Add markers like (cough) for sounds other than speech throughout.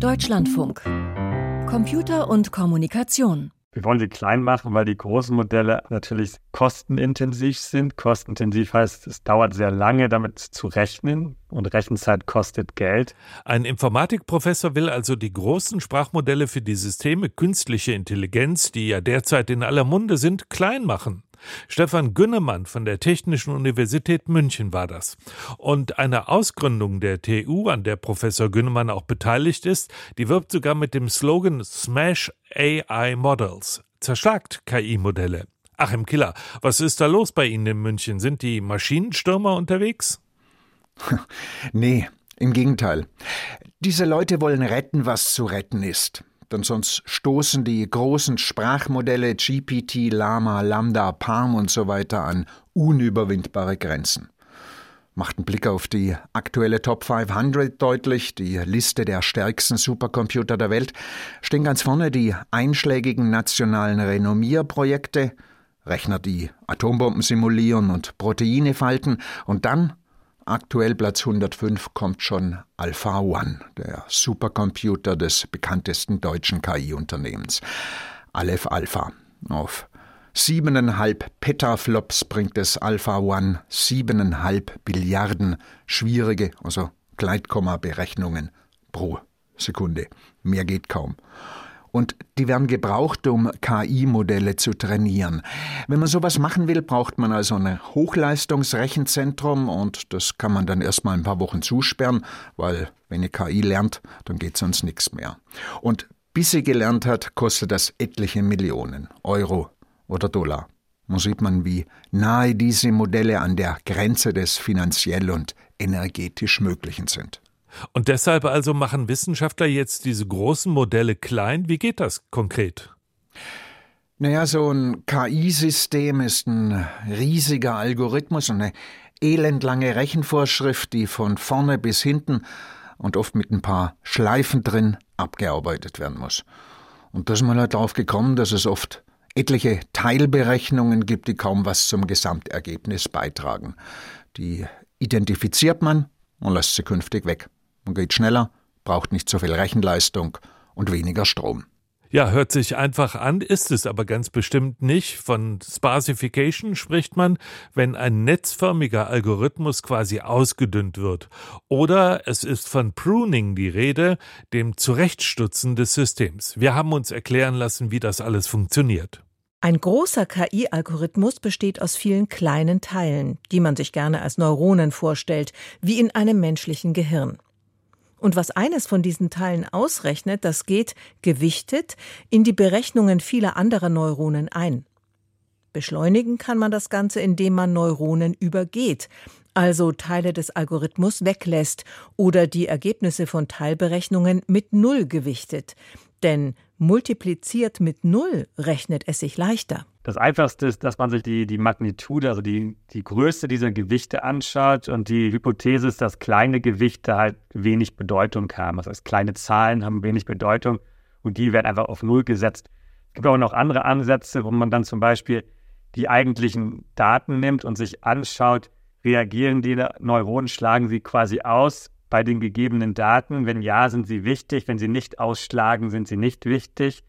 Deutschlandfunk. Computer und Kommunikation. Wir wollen sie klein machen, weil die großen Modelle natürlich kostenintensiv sind. Kostenintensiv heißt, es dauert sehr lange, damit zu rechnen und Rechenzeit kostet Geld. Ein Informatikprofessor will also die großen Sprachmodelle für die Systeme künstliche Intelligenz, die ja derzeit in aller Munde sind, klein machen. Stefan Günnemann von der Technischen Universität München war das. Und eine Ausgründung der TU, an der Professor Günnemann auch beteiligt ist, die wirbt sogar mit dem Slogan Smash AI Models. Zerschlagt KI-Modelle. Achim Killer, was ist da los bei Ihnen in München? Sind die Maschinenstürmer unterwegs? (laughs) nee, im Gegenteil. Diese Leute wollen retten, was zu retten ist denn sonst stoßen die großen Sprachmodelle GPT, Lama, Lambda, Palm und so weiter an unüberwindbare Grenzen. Macht ein Blick auf die aktuelle Top 500 deutlich, die Liste der stärksten Supercomputer der Welt, stehen ganz vorne. Die einschlägigen nationalen Renommierprojekte, Rechner, die Atombomben simulieren und Proteine falten, und dann Aktuell Platz 105 kommt schon Alpha One, der Supercomputer des bekanntesten deutschen KI-Unternehmens. Aleph Alpha. Auf siebeneinhalb Petaflops bringt es Alpha One siebeneinhalb Billiarden schwierige, also Gleitkomma-Berechnungen pro Sekunde. Mehr geht kaum und die werden gebraucht, um KI-Modelle zu trainieren. Wenn man sowas machen will, braucht man also ein Hochleistungsrechenzentrum und das kann man dann erstmal ein paar Wochen zusperren, weil wenn eine KI lernt, dann geht sonst nichts mehr. Und bis sie gelernt hat, kostet das etliche Millionen Euro oder Dollar. Man sieht man, wie nahe diese Modelle an der Grenze des finanziell und energetisch Möglichen sind. Und deshalb also machen Wissenschaftler jetzt diese großen Modelle klein. Wie geht das konkret? Naja, so ein KI-System ist ein riesiger Algorithmus und eine elendlange Rechenvorschrift, die von vorne bis hinten und oft mit ein paar Schleifen drin abgearbeitet werden muss. Und da ist man halt darauf gekommen, dass es oft etliche Teilberechnungen gibt, die kaum was zum Gesamtergebnis beitragen. Die identifiziert man und lässt sie künftig weg. Man geht schneller, braucht nicht so viel Rechenleistung und weniger Strom. Ja, hört sich einfach an, ist es aber ganz bestimmt nicht. Von Sparsification spricht man, wenn ein netzförmiger Algorithmus quasi ausgedünnt wird. Oder es ist von Pruning die Rede, dem Zurechtstutzen des Systems. Wir haben uns erklären lassen, wie das alles funktioniert. Ein großer KI-Algorithmus besteht aus vielen kleinen Teilen, die man sich gerne als Neuronen vorstellt, wie in einem menschlichen Gehirn. Und was eines von diesen Teilen ausrechnet, das geht gewichtet in die Berechnungen vieler anderer Neuronen ein. Beschleunigen kann man das Ganze, indem man Neuronen übergeht, also Teile des Algorithmus weglässt oder die Ergebnisse von Teilberechnungen mit Null gewichtet. Denn multipliziert mit Null rechnet es sich leichter. Das Einfachste ist, dass man sich die, die Magnitude, also die, die Größe dieser Gewichte anschaut. Und die Hypothese ist, dass kleine Gewichte halt wenig Bedeutung haben. Das heißt, kleine Zahlen haben wenig Bedeutung und die werden einfach auf Null gesetzt. Es gibt auch noch andere Ansätze, wo man dann zum Beispiel die eigentlichen Daten nimmt und sich anschaut, reagieren die Neuronen, schlagen sie quasi aus bei den gegebenen Daten. Wenn ja, sind sie wichtig. Wenn sie nicht ausschlagen, sind sie nicht wichtig.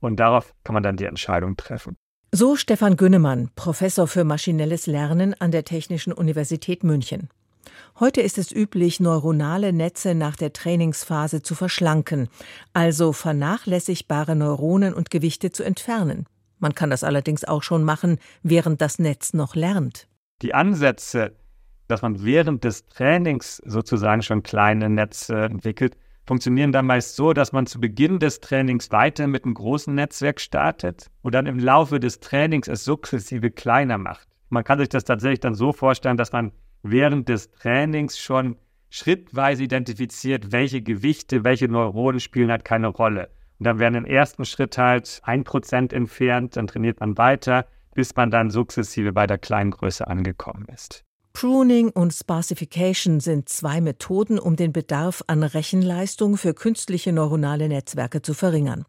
Und darauf kann man dann die Entscheidung treffen. So Stefan Günnemann, Professor für maschinelles Lernen an der Technischen Universität München. Heute ist es üblich, neuronale Netze nach der Trainingsphase zu verschlanken, also vernachlässigbare Neuronen und Gewichte zu entfernen. Man kann das allerdings auch schon machen, während das Netz noch lernt. Die Ansätze, dass man während des Trainings sozusagen schon kleine Netze entwickelt, funktionieren dann meist so, dass man zu Beginn des Trainings weiter mit einem großen Netzwerk startet und dann im Laufe des Trainings es sukzessive kleiner macht. Man kann sich das tatsächlich dann so vorstellen, dass man während des Trainings schon schrittweise identifiziert, welche Gewichte, welche Neuronen spielen halt keine Rolle. Und dann werden im ersten Schritt halt ein Prozent entfernt, dann trainiert man weiter, bis man dann sukzessive bei der kleinen Größe angekommen ist. Pruning und Sparsification sind zwei Methoden, um den Bedarf an Rechenleistung für künstliche neuronale Netzwerke zu verringern.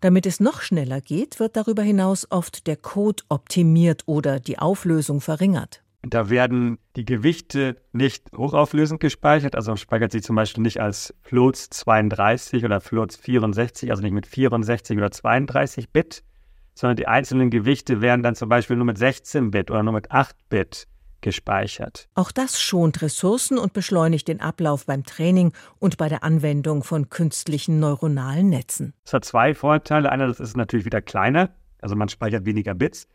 Damit es noch schneller geht, wird darüber hinaus oft der Code optimiert oder die Auflösung verringert. Da werden die Gewichte nicht hochauflösend gespeichert, also speichert sie zum Beispiel nicht als Floats 32 oder Floats 64, also nicht mit 64 oder 32 Bit, sondern die einzelnen Gewichte werden dann zum Beispiel nur mit 16 Bit oder nur mit 8 Bit gespeichert. Auch das schont Ressourcen und beschleunigt den Ablauf beim Training und bei der Anwendung von künstlichen neuronalen Netzen. Es hat zwei Vorteile. Einer, das ist natürlich wieder kleiner, also man speichert weniger Bits.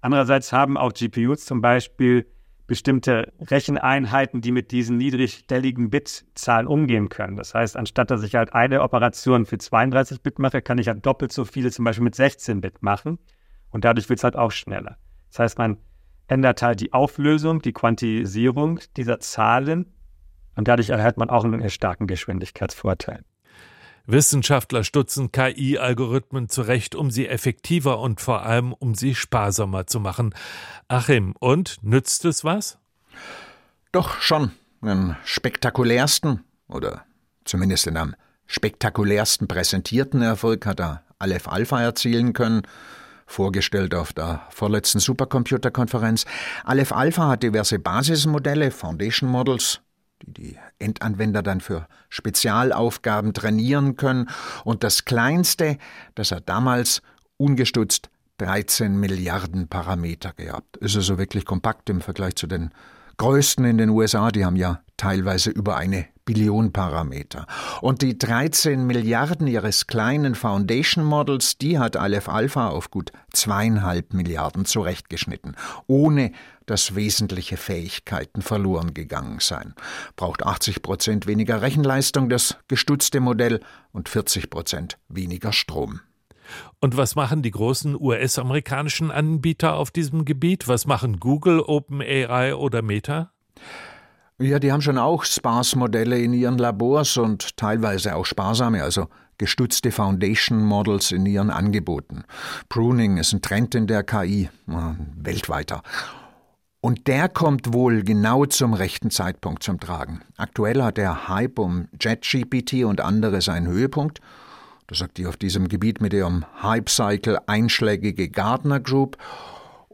Andererseits haben auch GPUs zum Beispiel bestimmte Recheneinheiten, die mit diesen niedrigstelligen Bitzahlen umgehen können. Das heißt, anstatt dass ich halt eine Operation für 32 Bit mache, kann ich halt doppelt so viele zum Beispiel mit 16 Bit machen. Und dadurch wird es halt auch schneller. Das heißt, man ändert halt die Auflösung, die Quantisierung dieser Zahlen und dadurch erhält man auch einen starken Geschwindigkeitsvorteil. Wissenschaftler stutzen KI-Algorithmen zurecht, um sie effektiver und vor allem um sie sparsamer zu machen. Achim, und nützt es was? Doch schon. Den spektakulärsten oder zumindest den am spektakulärsten präsentierten Erfolg hat er Aleph Alpha erzielen können vorgestellt auf der vorletzten Supercomputerkonferenz. Aleph Alpha hat diverse Basismodelle, Foundation Models, die die Endanwender dann für Spezialaufgaben trainieren können. Und das kleinste, das hat damals ungestutzt 13 Milliarden Parameter gehabt. Ist also wirklich kompakt im Vergleich zu den größten in den USA, die haben ja teilweise über eine Billion Parameter. Und die 13 Milliarden ihres kleinen Foundation Models, die hat Aleph Alpha auf gut zweieinhalb Milliarden zurechtgeschnitten, ohne dass wesentliche Fähigkeiten verloren gegangen seien. Braucht 80 Prozent weniger Rechenleistung das gestutzte Modell und 40 Prozent weniger Strom. Und was machen die großen US-amerikanischen Anbieter auf diesem Gebiet? Was machen Google, OpenAI oder Meta? Ja, die haben schon auch Sparse-Modelle in ihren Labors und teilweise auch sparsame, also gestutzte Foundation Models in ihren Angeboten. Pruning ist ein Trend in der KI, weltweiter. Und der kommt wohl genau zum rechten Zeitpunkt zum Tragen. Aktuell hat der Hype um JetGPT und andere seinen Höhepunkt. Das sagt die auf diesem Gebiet mit ihrem Hype-Cycle einschlägige Gardner Group.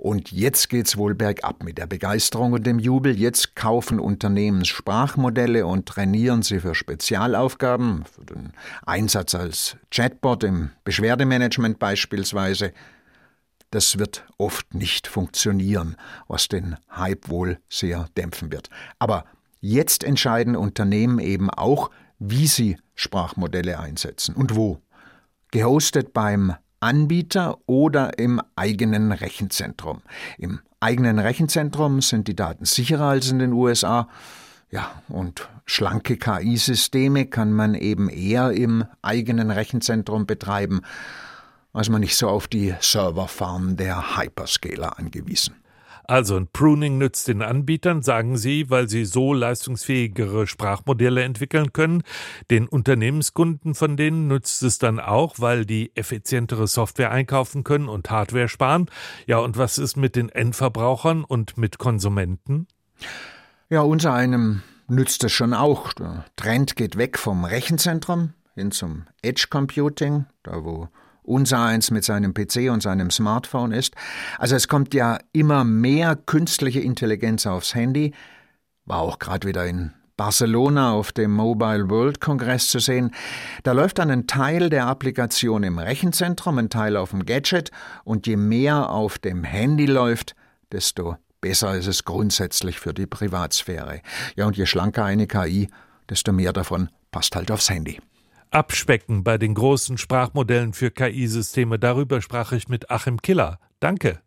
Und jetzt geht's wohl bergab mit der Begeisterung und dem Jubel. Jetzt kaufen Unternehmen Sprachmodelle und trainieren sie für Spezialaufgaben, für den Einsatz als Chatbot im Beschwerdemanagement beispielsweise. Das wird oft nicht funktionieren, was den Hype wohl sehr dämpfen wird. Aber jetzt entscheiden Unternehmen eben auch, wie sie Sprachmodelle einsetzen und wo. Gehostet beim Anbieter oder im eigenen Rechenzentrum. Im eigenen Rechenzentrum sind die Daten sicherer als in den USA. Ja, und schlanke KI-Systeme kann man eben eher im eigenen Rechenzentrum betreiben, als man nicht so auf die Serverfarm der Hyperscaler angewiesen. Also ein Pruning nützt den Anbietern, sagen sie, weil sie so leistungsfähigere Sprachmodelle entwickeln können. Den Unternehmenskunden von denen nützt es dann auch, weil die effizientere Software einkaufen können und Hardware sparen. Ja, und was ist mit den Endverbrauchern und mit Konsumenten? Ja, unser einem nützt es schon auch. Der Trend geht weg vom Rechenzentrum hin zum Edge Computing, da wo unser eins mit seinem PC und seinem Smartphone ist. Also es kommt ja immer mehr künstliche Intelligenz aufs Handy. War auch gerade wieder in Barcelona auf dem Mobile World Kongress zu sehen. Da läuft dann ein Teil der Applikation im Rechenzentrum, ein Teil auf dem Gadget und je mehr auf dem Handy läuft, desto besser ist es grundsätzlich für die Privatsphäre. Ja, und je schlanker eine KI, desto mehr davon passt halt aufs Handy. Abspecken bei den großen Sprachmodellen für KI-Systeme. Darüber sprach ich mit Achim Killer. Danke.